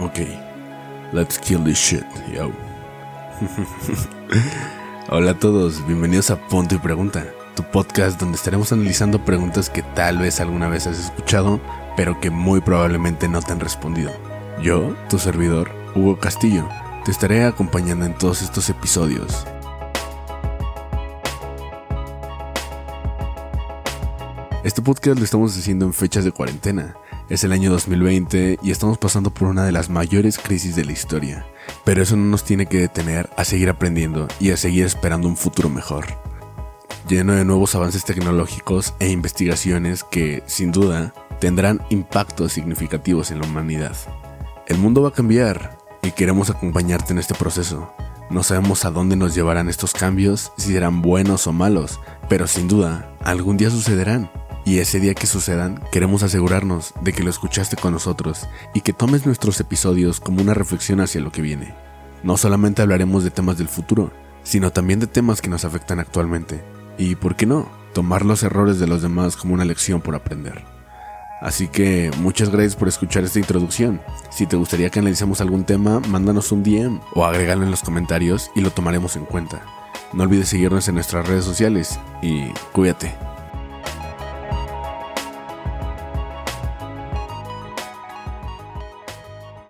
Ok, let's kill this shit, yo. Hola a todos, bienvenidos a Punto y Pregunta, tu podcast donde estaremos analizando preguntas que tal vez alguna vez has escuchado, pero que muy probablemente no te han respondido. Yo, tu servidor, Hugo Castillo, te estaré acompañando en todos estos episodios. Este podcast lo estamos haciendo en fechas de cuarentena. Es el año 2020 y estamos pasando por una de las mayores crisis de la historia. Pero eso no nos tiene que detener a seguir aprendiendo y a seguir esperando un futuro mejor. Lleno de nuevos avances tecnológicos e investigaciones que, sin duda, tendrán impactos significativos en la humanidad. El mundo va a cambiar y queremos acompañarte en este proceso. No sabemos a dónde nos llevarán estos cambios, si serán buenos o malos, pero sin duda, algún día sucederán. Y ese día que sucedan, queremos asegurarnos de que lo escuchaste con nosotros y que tomes nuestros episodios como una reflexión hacia lo que viene. No solamente hablaremos de temas del futuro, sino también de temas que nos afectan actualmente. Y, ¿por qué no?, tomar los errores de los demás como una lección por aprender. Así que muchas gracias por escuchar esta introducción. Si te gustaría que analicemos algún tema, mándanos un DM o agrégalo en los comentarios y lo tomaremos en cuenta. No olvides seguirnos en nuestras redes sociales y cuídate.